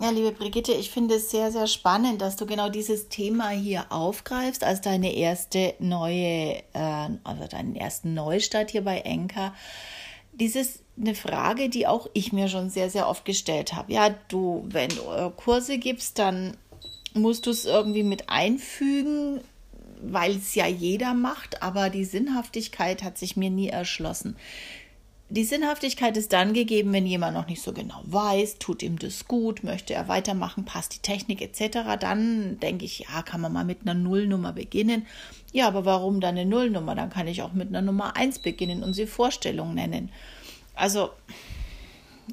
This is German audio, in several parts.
Ja, liebe Brigitte, ich finde es sehr, sehr spannend, dass du genau dieses Thema hier aufgreifst als deine erste neue, äh, also deinen ersten Neustart hier bei Enka. Dieses eine Frage, die auch ich mir schon sehr, sehr oft gestellt habe. Ja, du, wenn du äh, Kurse gibst, dann musst du es irgendwie mit einfügen, weil es ja jeder macht, aber die Sinnhaftigkeit hat sich mir nie erschlossen. Die Sinnhaftigkeit ist dann gegeben, wenn jemand noch nicht so genau weiß, tut ihm das gut, möchte er weitermachen, passt die Technik etc. Dann denke ich, ja, kann man mal mit einer Nullnummer beginnen. Ja, aber warum dann eine Nullnummer? Dann kann ich auch mit einer Nummer 1 beginnen und sie Vorstellung nennen. Also,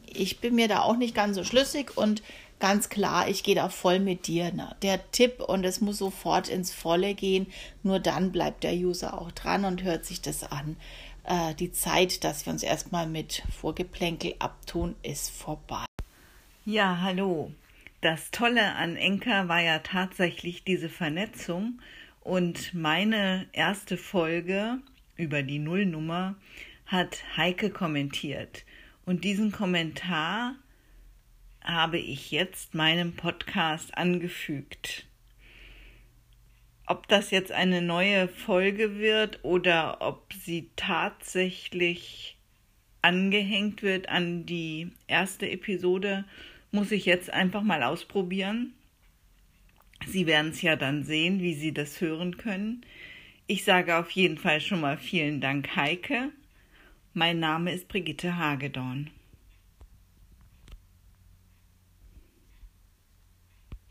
ich bin mir da auch nicht ganz so schlüssig und ganz klar, ich gehe da voll mit dir. Ne? Der Tipp und es muss sofort ins Volle gehen, nur dann bleibt der User auch dran und hört sich das an äh, die Zeit, dass wir uns erstmal mit Vorgeplänkel abtun, ist vorbei. Ja, hallo. Das Tolle an Enka war ja tatsächlich diese Vernetzung und meine erste Folge über die Nullnummer hat Heike kommentiert. Und diesen Kommentar habe ich jetzt meinem Podcast angefügt. Ob das jetzt eine neue Folge wird oder ob sie tatsächlich angehängt wird an die erste Episode, muss ich jetzt einfach mal ausprobieren. Sie werden es ja dann sehen, wie Sie das hören können. Ich sage auf jeden Fall schon mal vielen Dank, Heike. Mein Name ist Brigitte Hagedorn.